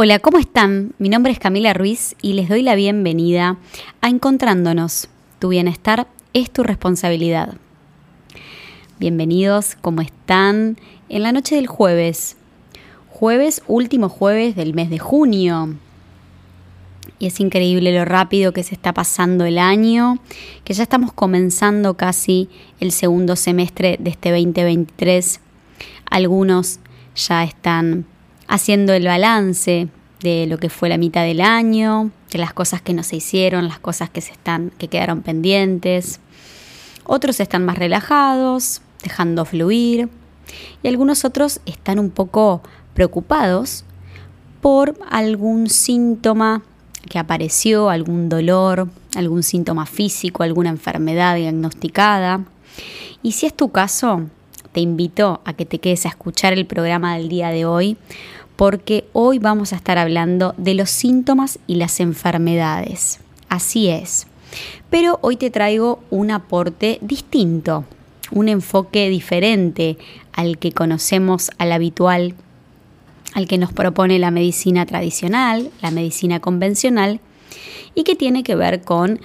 Hola, ¿cómo están? Mi nombre es Camila Ruiz y les doy la bienvenida a Encontrándonos. Tu bienestar es tu responsabilidad. Bienvenidos, ¿cómo están? En la noche del jueves, jueves, último jueves del mes de junio. Y es increíble lo rápido que se está pasando el año, que ya estamos comenzando casi el segundo semestre de este 2023. Algunos ya están haciendo el balance de lo que fue la mitad del año, de las cosas que no se hicieron, las cosas que se están que quedaron pendientes. Otros están más relajados, dejando fluir, y algunos otros están un poco preocupados por algún síntoma que apareció, algún dolor, algún síntoma físico, alguna enfermedad diagnosticada. Y si es tu caso, te invito a que te quedes a escuchar el programa del día de hoy, porque hoy vamos a estar hablando de los síntomas y las enfermedades. Así es. Pero hoy te traigo un aporte distinto, un enfoque diferente al que conocemos al habitual, al que nos propone la medicina tradicional, la medicina convencional, y que tiene que ver con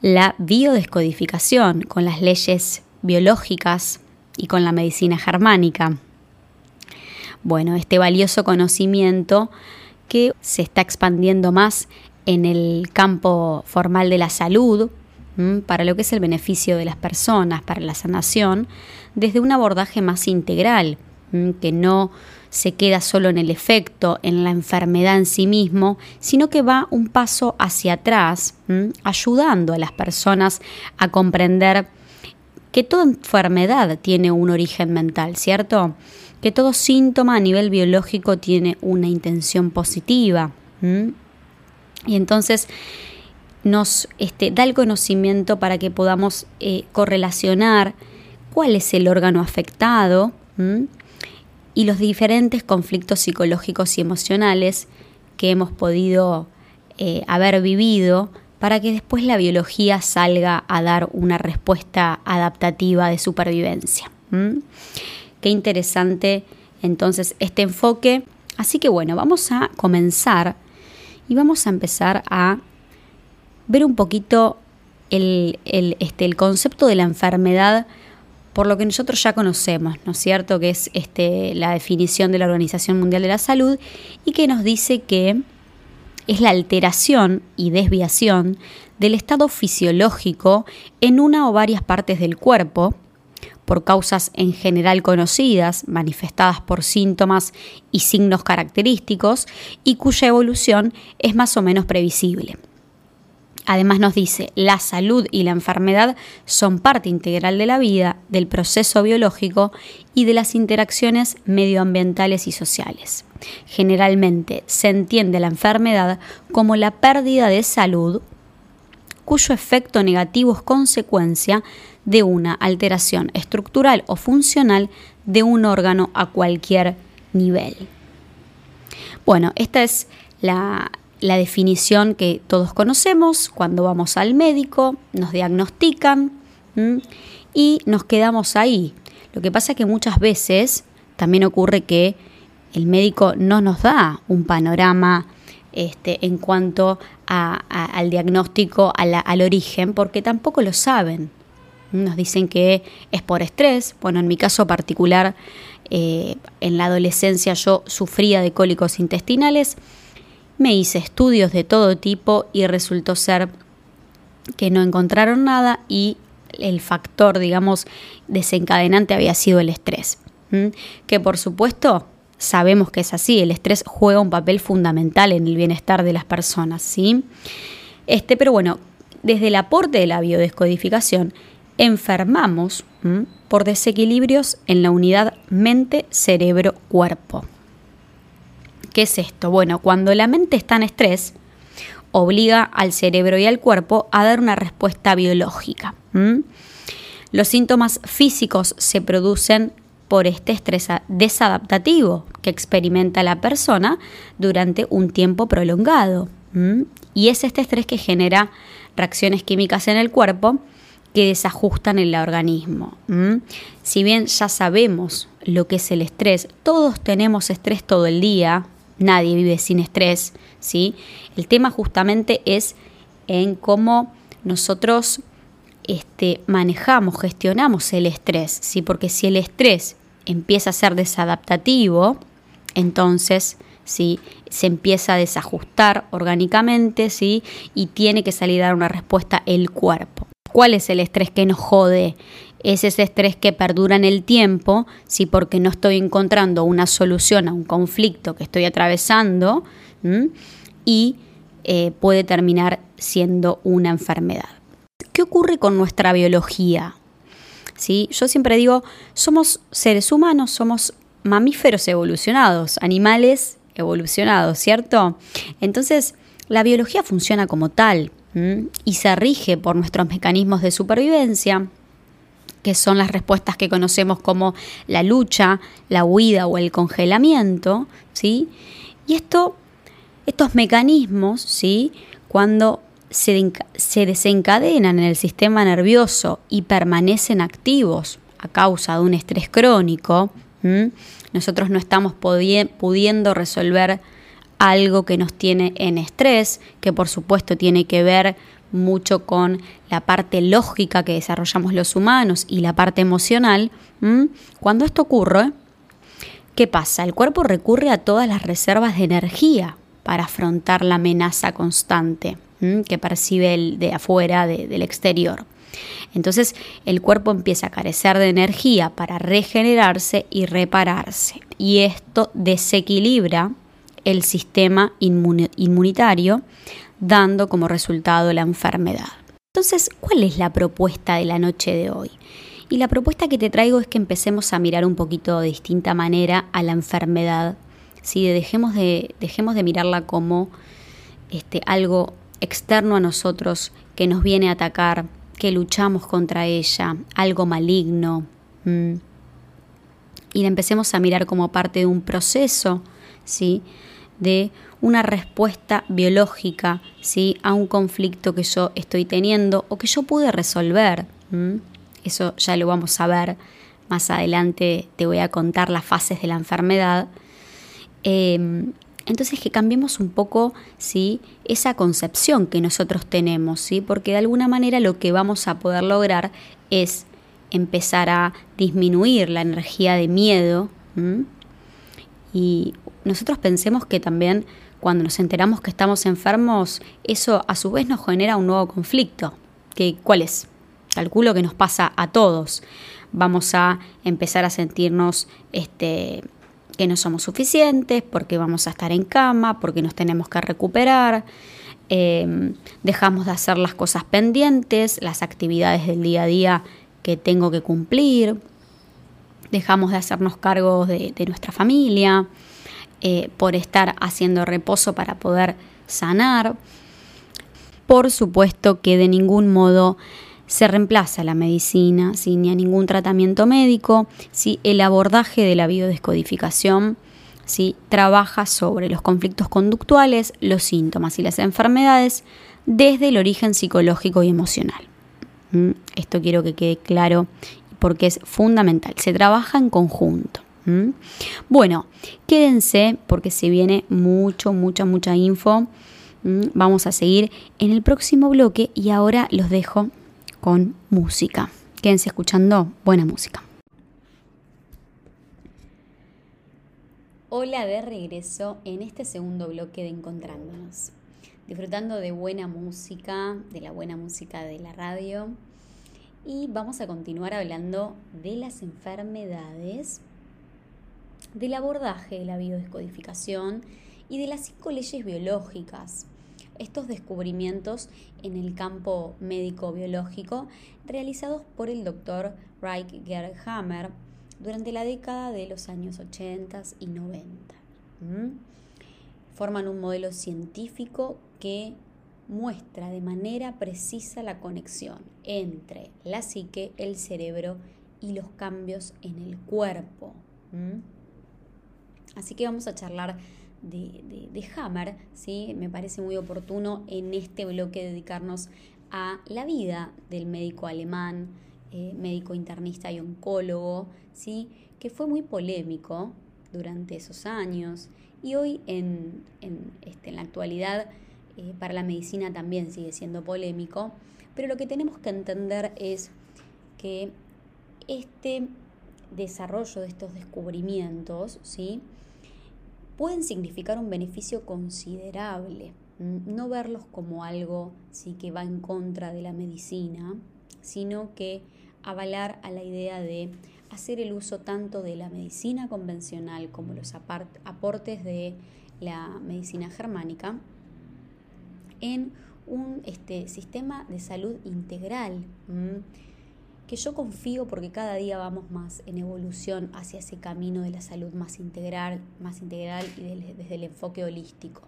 la biodescodificación, con las leyes biológicas y con la medicina germánica. Bueno, este valioso conocimiento que se está expandiendo más en el campo formal de la salud, para lo que es el beneficio de las personas, para la sanación, desde un abordaje más integral, que no se queda solo en el efecto, en la enfermedad en sí mismo, sino que va un paso hacia atrás, ayudando a las personas a comprender que toda enfermedad tiene un origen mental, ¿cierto? Que todo síntoma a nivel biológico tiene una intención positiva. Y entonces nos este, da el conocimiento para que podamos eh, correlacionar cuál es el órgano afectado y los diferentes conflictos psicológicos y emocionales que hemos podido eh, haber vivido para que después la biología salga a dar una respuesta adaptativa de supervivencia. Qué interesante entonces este enfoque. Así que bueno, vamos a comenzar y vamos a empezar a ver un poquito el, este, el concepto de la enfermedad por lo que nosotros ya conocemos, ¿no es cierto? Que es este, la definición de la Organización Mundial de la Salud y que nos dice que es la alteración y desviación del estado fisiológico en una o varias partes del cuerpo, por causas en general conocidas, manifestadas por síntomas y signos característicos, y cuya evolución es más o menos previsible. Además nos dice, la salud y la enfermedad son parte integral de la vida, del proceso biológico y de las interacciones medioambientales y sociales. Generalmente se entiende la enfermedad como la pérdida de salud cuyo efecto negativo es consecuencia de una alteración estructural o funcional de un órgano a cualquier nivel. Bueno, esta es la, la definición que todos conocemos cuando vamos al médico, nos diagnostican y nos quedamos ahí. Lo que pasa es que muchas veces también ocurre que el médico no nos da un panorama este, en cuanto al diagnóstico, al origen, porque tampoco lo saben. Nos dicen que es por estrés. Bueno, en mi caso particular, eh, en la adolescencia yo sufría de cólicos intestinales me hice estudios de todo tipo y resultó ser que no encontraron nada y el factor, digamos, desencadenante había sido el estrés. Que por supuesto sabemos que es así, el estrés juega un papel fundamental en el bienestar de las personas, ¿sí? Este, pero bueno, desde el aporte de la biodescodificación, enfermamos por desequilibrios en la unidad mente-cerebro-cuerpo. ¿Qué es esto? Bueno, cuando la mente está en estrés, obliga al cerebro y al cuerpo a dar una respuesta biológica. Los síntomas físicos se producen por este estrés desadaptativo que experimenta la persona durante un tiempo prolongado. Y es este estrés que genera reacciones químicas en el cuerpo que desajustan el organismo. Si bien ya sabemos lo que es el estrés, todos tenemos estrés todo el día, nadie vive sin estrés, ¿sí? El tema justamente es en cómo nosotros este, manejamos, gestionamos el estrés, ¿sí? Porque si el estrés empieza a ser desadaptativo, entonces ¿sí? se empieza a desajustar orgánicamente ¿sí? y tiene que salir a dar una respuesta el cuerpo. ¿Cuál es el estrés que nos jode? Es ese estrés que perdura en el tiempo, ¿sí? porque no estoy encontrando una solución a un conflicto que estoy atravesando y eh, puede terminar siendo una enfermedad. ¿Qué ocurre con nuestra biología? ¿Sí? Yo siempre digo, somos seres humanos, somos mamíferos evolucionados, animales evolucionados, ¿cierto? Entonces, la biología funciona como tal y se rige por nuestros mecanismos de supervivencia, que son las respuestas que conocemos como la lucha, la huida o el congelamiento, ¿sí? Y esto, estos mecanismos, ¿sí? Cuando se, se desencadenan en el sistema nervioso y permanecen activos a causa de un estrés crónico, nosotros no estamos pudiendo resolver algo que nos tiene en estrés, que por supuesto tiene que ver mucho con la parte lógica que desarrollamos los humanos y la parte emocional. Cuando esto ocurre, ¿qué pasa? El cuerpo recurre a todas las reservas de energía para afrontar la amenaza constante que percibe el de afuera, del exterior. Entonces el cuerpo empieza a carecer de energía para regenerarse y repararse. Y esto desequilibra el sistema inmunitario, dando como resultado la enfermedad. Entonces, ¿cuál es la propuesta de la noche de hoy? Y la propuesta que te traigo es que empecemos a mirar un poquito de distinta manera a la enfermedad. Si dejemos, de, dejemos de mirarla como este, algo externo a nosotros que nos viene a atacar, que luchamos contra ella, algo maligno. Y la empecemos a mirar como parte de un proceso, ¿sí? De una respuesta biológica, ¿sí? A un conflicto que yo estoy teniendo o que yo pude resolver. Eso ya lo vamos a ver más adelante. Te voy a contar las fases de la enfermedad. Em, entonces que cambiemos un poco ¿sí? esa concepción que nosotros tenemos, ¿sí? porque de alguna manera lo que vamos a poder lograr es empezar a disminuir la energía de miedo y nosotros pensemos que también cuando nos enteramos que estamos enfermos, eso a su vez nos genera un nuevo conflicto. Que, ¿Cuál es? Calculo que nos pasa a todos. Vamos a empezar a sentirnos este, que no somos suficientes, porque vamos a estar en cama, porque nos tenemos que recuperar, em, dejamos de hacer las cosas pendientes, las actividades del día a día que tengo que cumplir, dejamos de hacernos cargo de, nuestra familia, eh, por estar haciendo reposo para poder sanar. Por supuesto que de ningún modo se reemplaza la medicina, sin ni a ningún tratamiento médico, si el abordaje de la biodescodificación si trabaja sobre los conflictos conductuales, los síntomas y las enfermedades desde el origen psicológico y emocional. ¿Mm? Esto quiero que quede claro porque es fundamental. Se trabaja en conjunto. Bueno, quédense porque se viene mucho, mucha, mucha info. ¿Mm? Vamos a seguir en el próximo bloque y ahora los dejo con música. Quédense escuchando buena música. Hola de regreso en este segundo bloque de Encontrándonos. Disfrutando de buena música, de la buena música de la radio. Y vamos a continuar hablando de las enfermedades, del abordaje de la biodescodificación y de las cinco leyes biológicas estos descubrimientos en el campo médico-biológico realizados por el doctor Reich Gerhammer durante la década de los años 80 y 90. Forman un modelo científico que muestra de manera precisa la conexión entre la psique, el cerebro y los cambios en el cuerpo. Así que vamos a charlar de, Hammer, ¿sí? me parece muy oportuno en este bloque dedicarnos a la vida del médico alemán, eh, médico internista y oncólogo, ¿sí? que fue muy polémico durante esos años Y hoy en, este, en la actualidad eh, para la medicina también sigue siendo polémico, pero lo que tenemos que entender es que este desarrollo de estos descubrimientos, ¿sí? pueden significar un beneficio considerable. No verlos como algo sí, que va en contra de la medicina, sino que avalar a la idea de hacer el uso tanto de la medicina convencional como los aportes de la medicina germánica en un este, sistema de salud integral, que yo confío porque cada día vamos más en evolución hacia ese camino de la salud más integral, más integral y desde el enfoque holístico.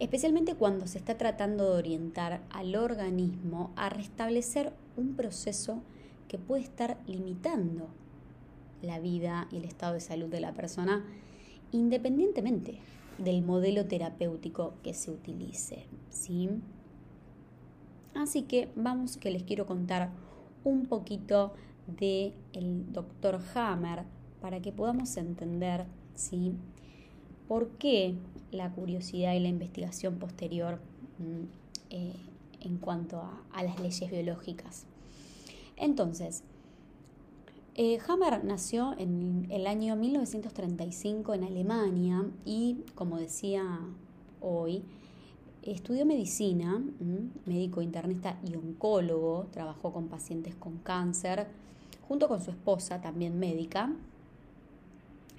Especialmente cuando se está tratando de orientar al organismo a restablecer un proceso que puede estar limitando la vida y el estado de salud de la persona independientemente del modelo terapéutico que se utilice. ¿sí? Así que vamos que les quiero contar un poquito de el doctor Hammer para que podamos entender ¿sí? por qué la curiosidad y la investigación posterior mm, eh, en cuanto a, las leyes biológicas. Entonces, eh, Hammer nació en el año 1935 en Alemania y, como decía hoy, estudió medicina, médico internista y oncólogo, trabajó con pacientes con cáncer, junto con su esposa, también médica.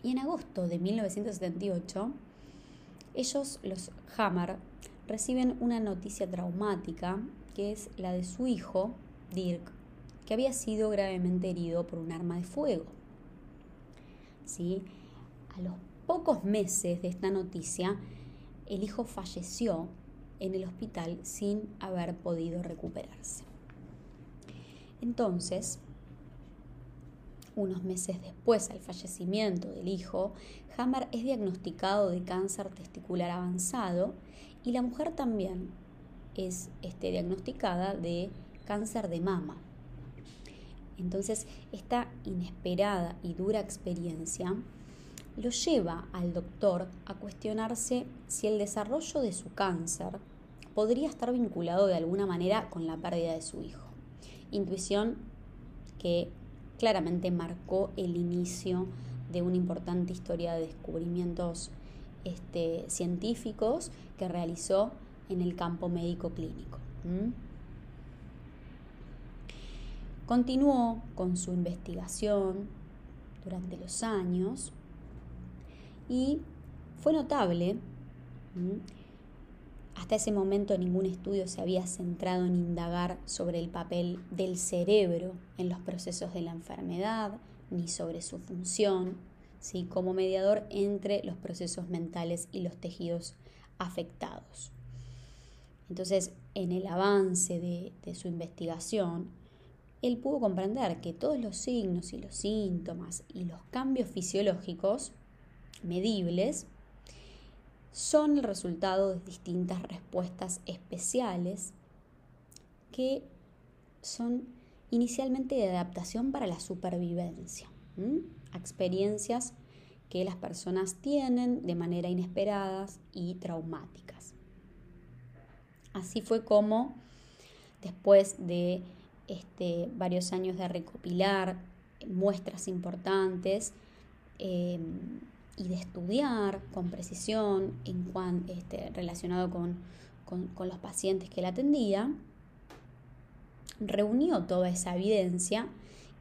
Y en agosto de 1978, ellos, los Hammer, reciben una noticia traumática, que es la de su hijo, Dirk, que había sido gravemente herido por un arma de fuego. ¿Sí? A los pocos meses de esta noticia, el hijo falleció en el hospital sin haber podido recuperarse. Entonces, unos meses después al fallecimiento del hijo, Hammer es diagnosticado de cáncer testicular avanzado y la mujer también es este, diagnosticada de cáncer de mama. Entonces, esta inesperada y dura experiencia lo lleva al doctor a cuestionarse si el desarrollo de su cáncer podría estar vinculado de alguna manera con la pérdida de su hijo. Intuición que claramente marcó el inicio de una importante historia de descubrimientos este, científicos que realizó en el campo médico clínico. Continuó con su investigación durante los años y fue notable. Hasta ese momento ningún estudio se había centrado en indagar sobre el papel del cerebro en los procesos de la enfermedad, ni sobre su función, ¿sí? como mediador entre los procesos mentales y los tejidos afectados. Entonces, en el avance de, de su investigación, él pudo comprender que todos los signos y los síntomas y los cambios fisiológicos medibles son el resultado de distintas respuestas especiales que son inicialmente de adaptación para la supervivencia, experiencias que las personas tienen de manera inesperadas y traumáticas. Así fue como después de este, varios años de recopilar muestras importantes em, y de estudiar con precisión en este, relacionado con, con los pacientes que él atendía, reunió toda esa evidencia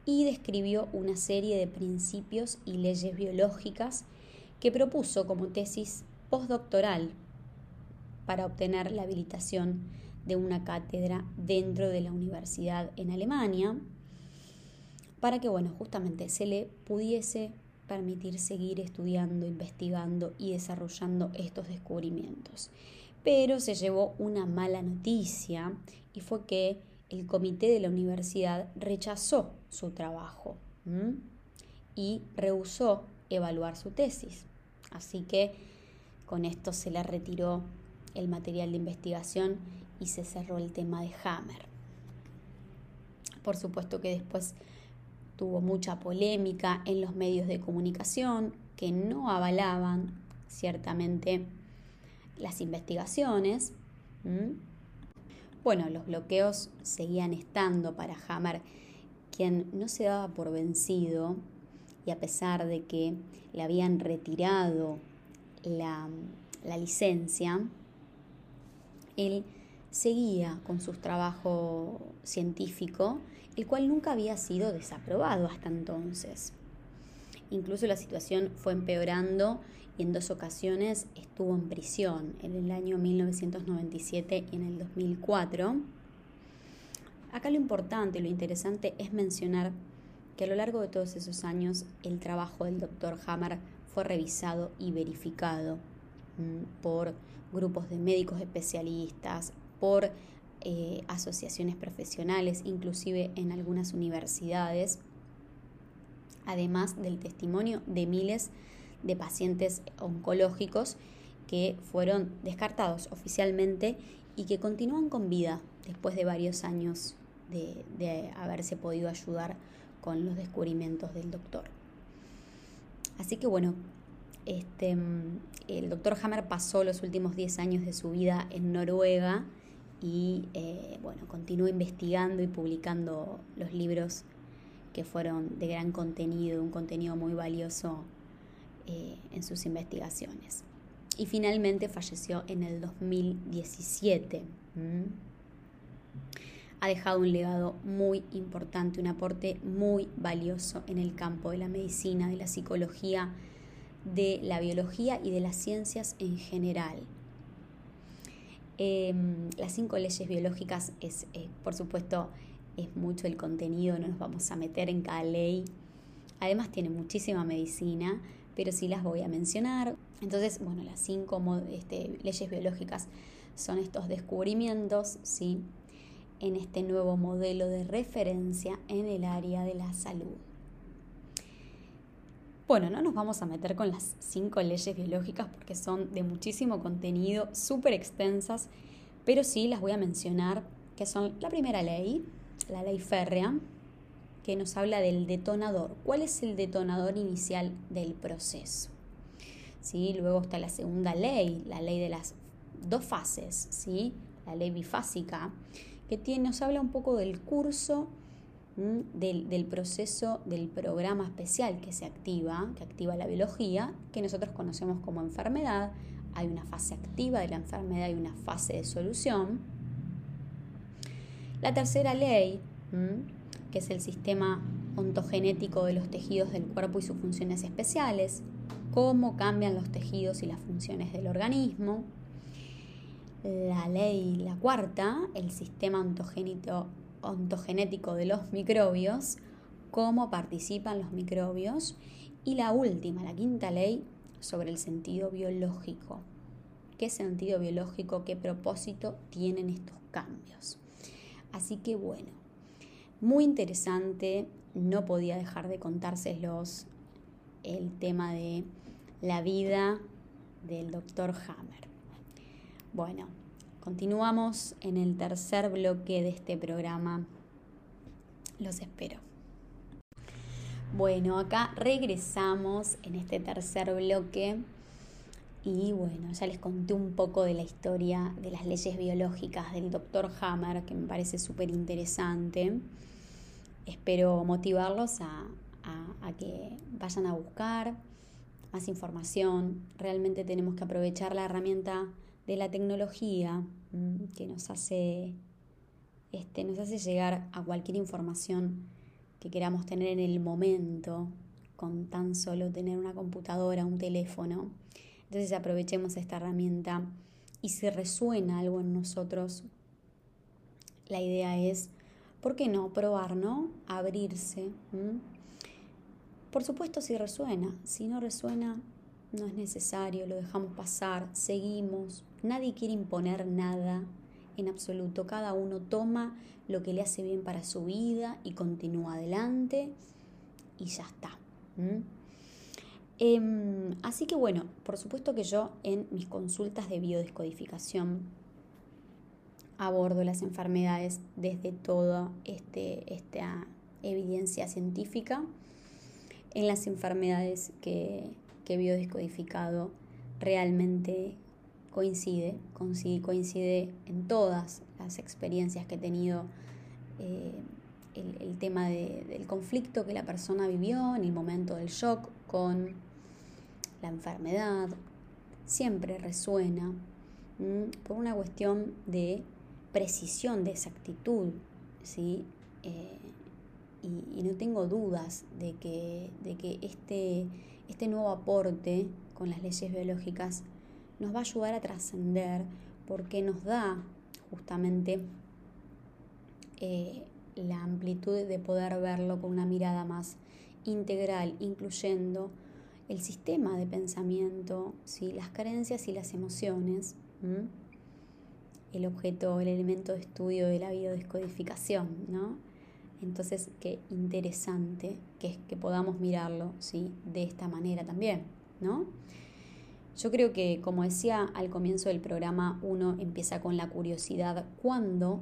y describió una serie de principios y leyes biológicas que propuso como tesis postdoctoral para obtener la habilitación de una cátedra dentro de la universidad en Alemania, para que, bueno, justamente se le pudiese permitir seguir estudiando, investigando y desarrollando estos descubrimientos. Pero se llevó una mala noticia y fue que el comité de la universidad rechazó su trabajo y rehusó evaluar su tesis. Así que con esto se le retiró el material de investigación y se cerró el tema de Hammer. Por supuesto que después tuvo mucha polémica en los medios de comunicación, que no avalaban ciertamente las investigaciones. Bueno, los bloqueos seguían estando para Hammer, quien no se daba por vencido y a pesar de que le habían retirado la, la licencia, él seguía con su trabajo científico, el cual nunca había sido desaprobado hasta entonces. Incluso la situación fue empeorando y en dos ocasiones estuvo en prisión, en el año 1997 y en el 2004. Acá lo importante, lo interesante es mencionar que a lo largo de todos esos años el trabajo del doctor Hammer fue revisado y verificado mm, por grupos de médicos especialistas, por eh, asociaciones profesionales, inclusive en algunas universidades, además del testimonio de miles de pacientes oncológicos que fueron descartados oficialmente y que continúan con vida después de varios años de, de haberse podido ayudar con los descubrimientos del doctor. Así que bueno, este, el doctor Hammer pasó los últimos 10 años de su vida en Noruega y eh, bueno, continuó investigando y publicando los libros que fueron de gran contenido, un contenido muy valioso eh, en sus investigaciones. Y finalmente falleció en el 2017 ha dejado un legado muy importante, un aporte muy valioso en el campo de la medicina, de la psicología, de la biología y de las ciencias en general. Em, las cinco leyes biológicas es, eh, por supuesto, es mucho el contenido, no nos vamos a meter en cada ley. Además tiene muchísima medicina, pero sí las voy a mencionar. Entonces, bueno, las cinco este, leyes biológicas son estos descubrimientos, ¿sí? en este nuevo modelo de referencia en el área de la salud. Bueno, no nos vamos a meter con las cinco leyes biológicas porque son de muchísimo contenido, súper extensas, pero sí las voy a mencionar, que son la primera ley, la ley férrea, que nos habla del detonador. ¿Cuál es el detonador inicial del proceso? ¿Sí? Luego está la segunda ley, la ley de las dos fases, ¿sí? la ley bifásica, que tiene, nos habla un poco del curso, del, del, proceso del programa especial que se activa, que activa la biología, que nosotros conocemos como enfermedad. Hay una fase activa de la enfermedad y una fase de solución. La tercera ley, que es el sistema ontogenético de los tejidos del cuerpo y sus funciones especiales, cómo cambian los tejidos y las funciones del organismo la ley, la cuarta, el sistema ontogenético de los microbios, cómo participan los microbios, y la última, la quinta ley, sobre el sentido biológico. ¿Qué sentido biológico, qué propósito tienen estos cambios? Así que bueno, muy interesante, no podía dejar de contárselos el tema de la vida del doctor Hammer. Bueno, continuamos en el tercer bloque de este programa. Los espero. Bueno, acá regresamos en este tercer bloque y bueno, ya les conté un poco de la historia de las leyes biológicas del doctor Hammer, que me parece súper interesante. Espero motivarlos a, a que vayan a buscar más información. Realmente tenemos que aprovechar la herramienta de la tecnología mm, que nos hace, este, nos hace llegar a cualquier información que queramos tener en el momento con tan solo tener una computadora, un teléfono. Entonces aprovechemos esta herramienta y si resuena algo en nosotros, la idea es, ¿por qué no probar, no? Abrirse. Por supuesto si resuena, si no resuena, no es necesario, lo dejamos pasar, seguimos, nadie quiere imponer nada en absoluto, cada uno toma lo que le hace bien para su vida y continúa adelante y ya está. Em, así que bueno, por supuesto que yo en mis consultas de biodescodificación abordo las enfermedades desde toda este, esta evidencia científica. En las enfermedades que que biodescodificado realmente coincide, coincide, en todas las experiencias que he tenido, eh, el, tema del conflicto que la persona vivió en el momento del shock con la enfermedad, siempre resuena por una cuestión de precisión, de exactitud, ¿sí? Eh, y, no tengo dudas de que, de que este, este nuevo aporte con las leyes biológicas nos va a ayudar a trascender porque nos da justamente eh, la amplitud de poder verlo con una mirada más integral, incluyendo el sistema de pensamiento, ¿sí? las creencias y las emociones, el objeto, el elemento de estudio de la biodescodificación, ¿no? Entonces, qué interesante que es que podamos mirarlo, ¿sí? De esta manera también, ¿no? Yo creo que, como decía al comienzo del programa, uno empieza con la curiosidad cuando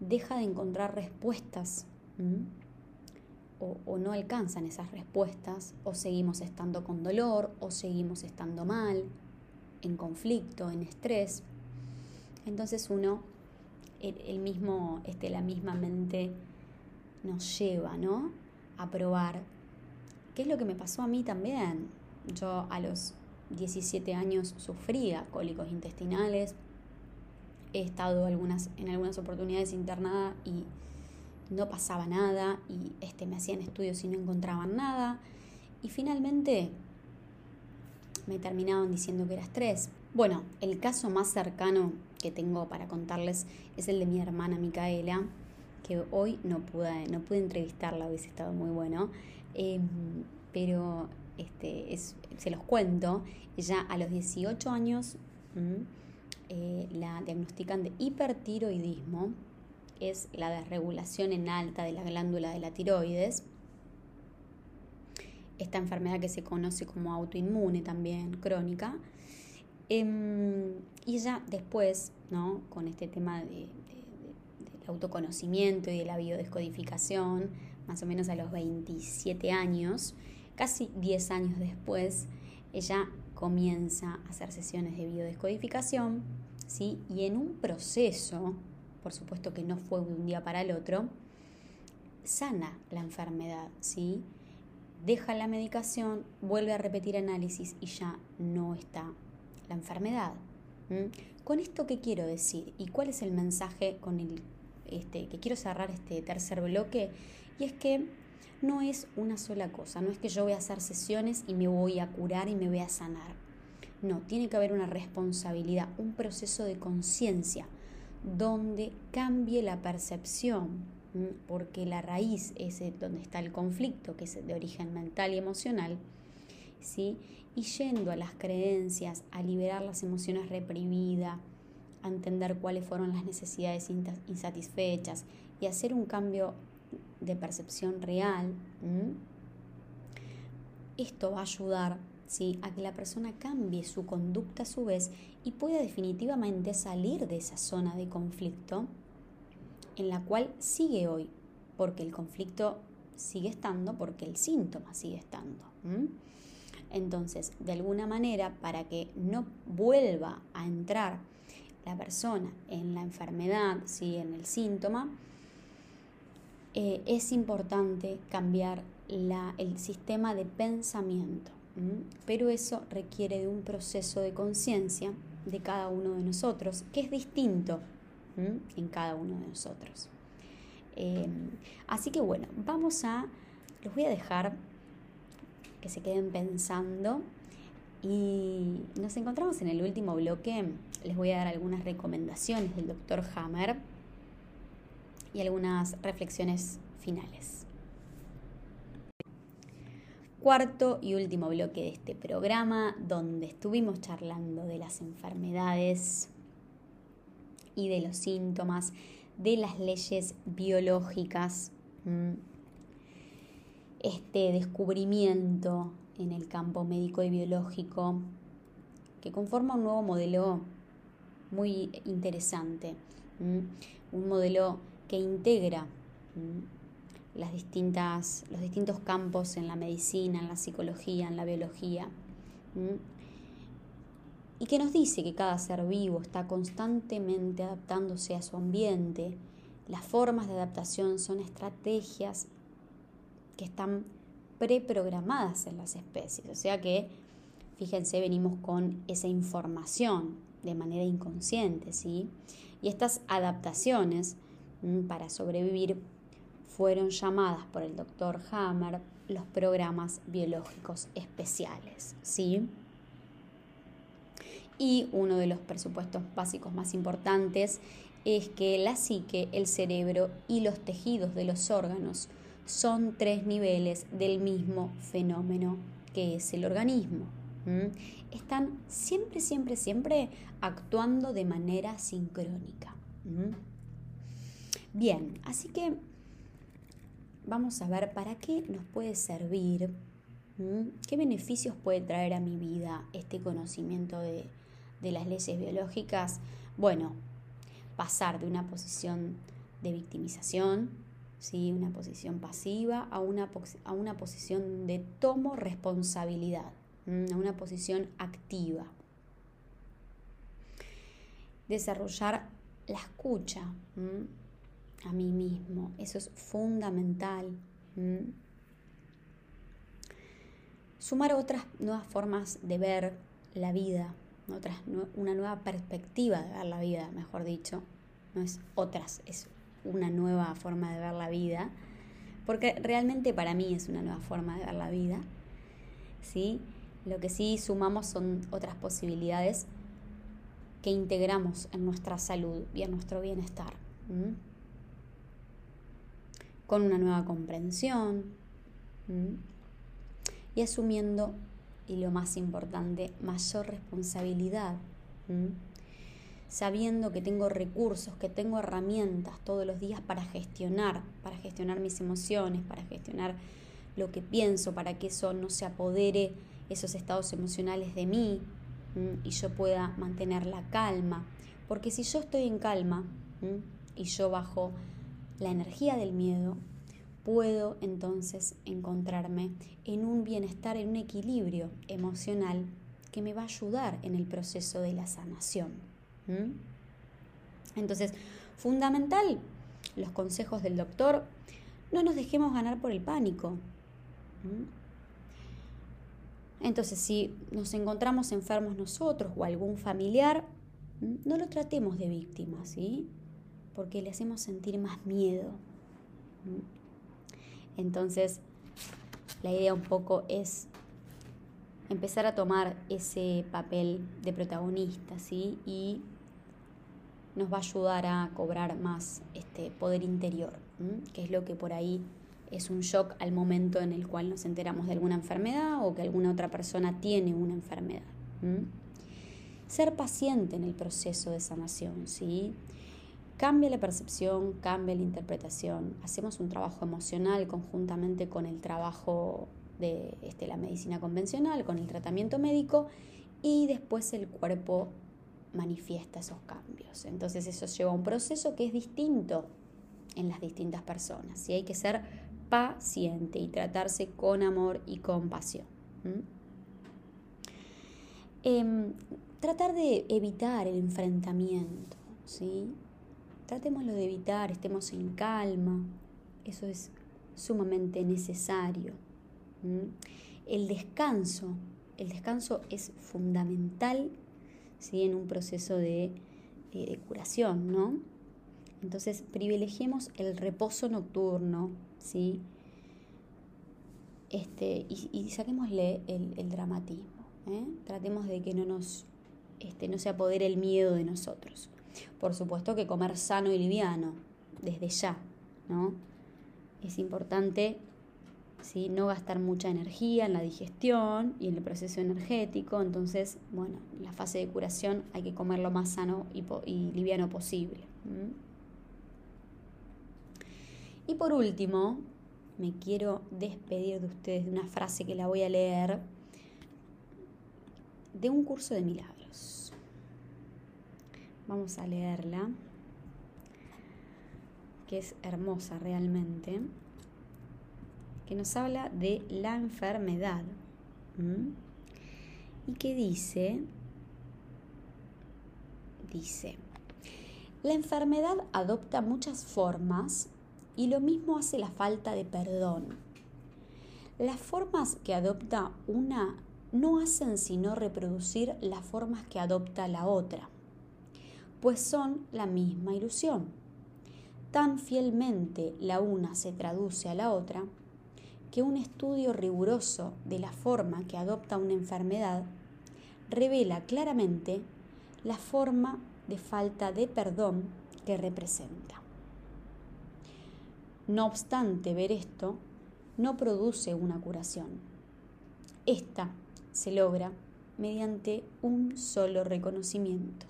deja de encontrar respuestas o, no alcanzan esas respuestas, o seguimos estando con dolor, o seguimos estando mal, en conflicto, en estrés. Entonces uno, el, mismo, este, la misma mente nos lleva, ¿no? A probar. ¿Qué es lo que me pasó a mí también? Yo a los 17 años sufría cólicos intestinales. He estado en algunas oportunidades internada y no pasaba nada y este, me hacían estudios y no encontraban nada. Y finalmente me terminaban diciendo que era estrés. Bueno, el caso más cercano que tengo para contarles es el de mi hermana Micaela, que hoy no pude, no pude entrevistarla, hubiese estado muy bueno, em, pero este, se los cuento, ella a los 18 años eh, la diagnostican de hipertiroidismo, es la desregulación en alta de la glándula de la tiroides, esta enfermedad que se conoce como autoinmune también, crónica. Em, y ella después, ¿no? con este tema de, autoconocimiento y de la biodescodificación, más o menos a los 27 años, casi 10 años después, ella comienza a hacer sesiones de biodescodificación, ¿sí? y en un proceso, por supuesto que no fue de un día para el otro, sana la enfermedad, ¿sí? deja la medicación, vuelve a repetir análisis y ya no está la enfermedad. ¿Con esto qué quiero decir? ¿Y cuál es el mensaje con el este, que quiero cerrar este tercer bloque? Y es que no es una sola cosa, no es que yo voy a hacer sesiones y me voy a curar y me voy a sanar. No, tiene que haber una responsabilidad, un proceso de conciencia donde cambie la percepción porque la raíz es donde está el conflicto, que es de origen mental y emocional, ¿sí? y yendo a las creencias, a liberar las emociones reprimidas, a entender cuáles fueron las necesidades insatisfechas y hacer un cambio de percepción real, esto va a ayudar ¿sí? a que la persona cambie su conducta a su vez y pueda definitivamente salir de esa zona de conflicto en la cual sigue hoy, porque el conflicto sigue estando, porque el síntoma sigue estando. Entonces, de alguna manera, para que no vuelva a entrar la persona en la enfermedad, ¿sí? en el síntoma, eh, es importante cambiar la, el sistema de pensamiento. Pero eso requiere de un proceso de conciencia de cada uno de nosotros, que es distinto en cada uno de nosotros. Em, así que bueno, vamos a, los voy a dejar que se queden pensando y nos encontramos en el último bloque. Les voy a dar algunas recomendaciones del doctor Hammer y algunas reflexiones finales. Cuarto y último bloque de este programa donde estuvimos charlando de las enfermedades y de los síntomas, de las leyes biológicas, este descubrimiento en el campo médico y biológico que conforma un nuevo modelo muy interesante, un modelo que integra las distintas, los distintos campos en la medicina, en la psicología, en la biología, y que nos dice que cada ser vivo está constantemente adaptándose a su ambiente. Las formas de adaptación son estrategias que están preprogramadas en las especies, o sea que, fíjense, venimos con esa información de manera inconsciente, ¿sí? Y estas adaptaciones para sobrevivir fueron llamadas por el doctor Hammer los programas biológicos especiales, ¿sí? Y uno de los presupuestos básicos más importantes es que la psique, el cerebro y los tejidos de los órganos son tres niveles del mismo fenómeno que es el organismo. Están siempre, siempre, siempre actuando de manera sincrónica. Bien, así que vamos a ver para qué nos puede servir, qué beneficios puede traer a mi vida este conocimiento de, de las leyes biológicas, bueno, pasar de una posición de victimización, ¿sí? una posición pasiva, a una, a una posición de tomo responsabilidad, a una posición activa. Desarrollar la escucha a mí mismo, eso es fundamental. Sumar otras nuevas formas de ver la vida, una nueva perspectiva de ver la vida, mejor dicho. No es otras, es una nueva forma de ver la vida, porque realmente para mí es una nueva forma de ver la vida. ¿sí? Lo que sí sumamos son otras posibilidades que integramos en nuestra salud y en nuestro bienestar. Con una nueva comprensión y asumiendo y lo más importante, mayor responsabilidad. Sabiendo que tengo recursos, que tengo herramientas todos los días para gestionar, para gestionar mis emociones, para gestionar lo que pienso, para que eso no se apodere esos estados emocionales de mí y yo pueda mantener la calma. Porque si yo estoy en calma y yo bajo la energía del miedo, puedo entonces encontrarme en un bienestar, en un equilibrio emocional que me va a ayudar en el proceso de la sanación. Entonces, fundamental, los consejos del doctor, no nos dejemos ganar por el pánico. Entonces, si nos encontramos enfermos nosotros o algún familiar, no lo tratemos de víctima, ¿sí? Porque le hacemos sentir más miedo. Entonces, la idea un poco es empezar a tomar ese papel de protagonista, ¿sí? Y nos va a ayudar a cobrar más este poder interior, que es lo que por ahí es un shock al momento en el cual nos enteramos de alguna enfermedad o que alguna otra persona tiene una enfermedad. Ser paciente en el proceso de sanación, ¿sí? Cambia la percepción, cambia la interpretación. Hacemos un trabajo emocional conjuntamente con el trabajo de este, la medicina convencional, con el tratamiento médico y después el cuerpo manifiesta esos cambios. Entonces eso lleva a un proceso que es distinto en las distintas personas. Y hay que ser paciente y tratarse con amor y compasión. Em, tratar de evitar el enfrentamiento, ¿sí? tratémoslo de evitar, estemos en calma, eso es sumamente necesario. El descanso, el descanso es fundamental ¿sí? en un proceso de, eh, curación, ¿no? Entonces privilegiemos el reposo nocturno, ¿sí? Este, y, saquémosle el, dramatismo. ¿eh? Tratemos de que no nos este, no se apodere el miedo de nosotros. Por supuesto que comer sano y liviano, desde ya, ¿no? Es importante ¿sí? no gastar mucha energía en la digestión y en el proceso energético, entonces, bueno, en la fase de curación hay que comer lo más sano y, liviano posible. Y por último, me quiero despedir de ustedes de una frase que la voy a leer de un curso de milagros. Vamos a leerla, que es hermosa realmente, que nos habla de la enfermedad. y que dice, dice, la enfermedad adopta muchas formas y lo mismo hace la falta de perdón. Las formas que adopta una no hacen sino reproducir las formas que adopta la otra, pues son la misma ilusión. Tan fielmente la una se traduce a la otra, que un estudio riguroso de la forma que adopta una enfermedad revela claramente la forma de falta de perdón que representa. No obstante, ver esto no produce una curación. Esta se logra mediante un solo reconocimiento,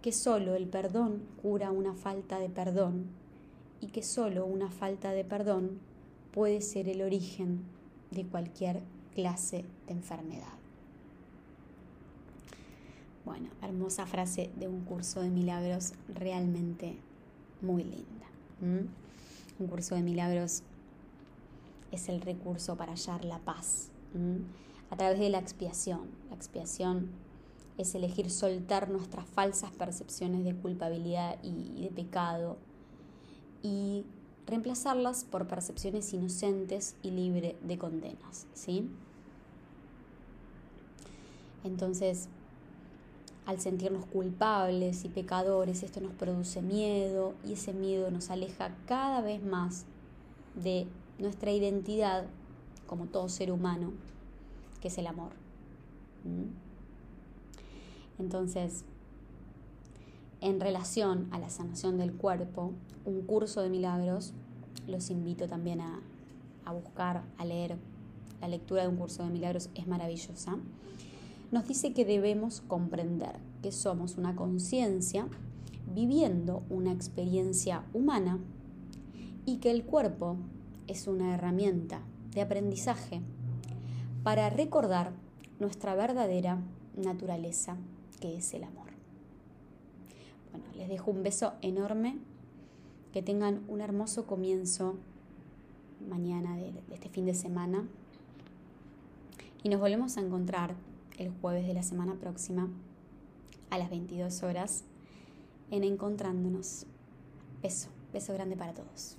que solo el perdón cura una falta de perdón y que solo una falta de perdón puede ser el origen de cualquier clase de enfermedad. Bueno, hermosa frase de un curso de milagros realmente muy linda. Un curso de milagros es el recurso para hallar la paz a través de la expiación. La expiación es elegir soltar nuestras falsas percepciones de culpabilidad y de pecado y reemplazarlas por percepciones inocentes y libre de condenas, ¿sí? Entonces, al sentirnos culpables y pecadores, esto nos produce miedo y ese miedo nos aleja cada vez más de nuestra identidad como todo ser humano, que es el amor. ¿Mm? Entonces, en relación a la sanación del cuerpo, un curso de milagros, los invito también a, a buscar, a leer. La lectura de un curso de milagros es maravillosa nos dice que debemos comprender que somos una conciencia viviendo una experiencia humana y que el cuerpo es una herramienta de aprendizaje para recordar nuestra verdadera naturaleza, que es el amor. Bueno, les dejo un beso enorme, que tengan un hermoso comienzo mañana de, este fin de semana y nos volvemos a encontrar el jueves de la semana próxima a las 22 horas en Encontrándonos. Beso, beso grande para todos.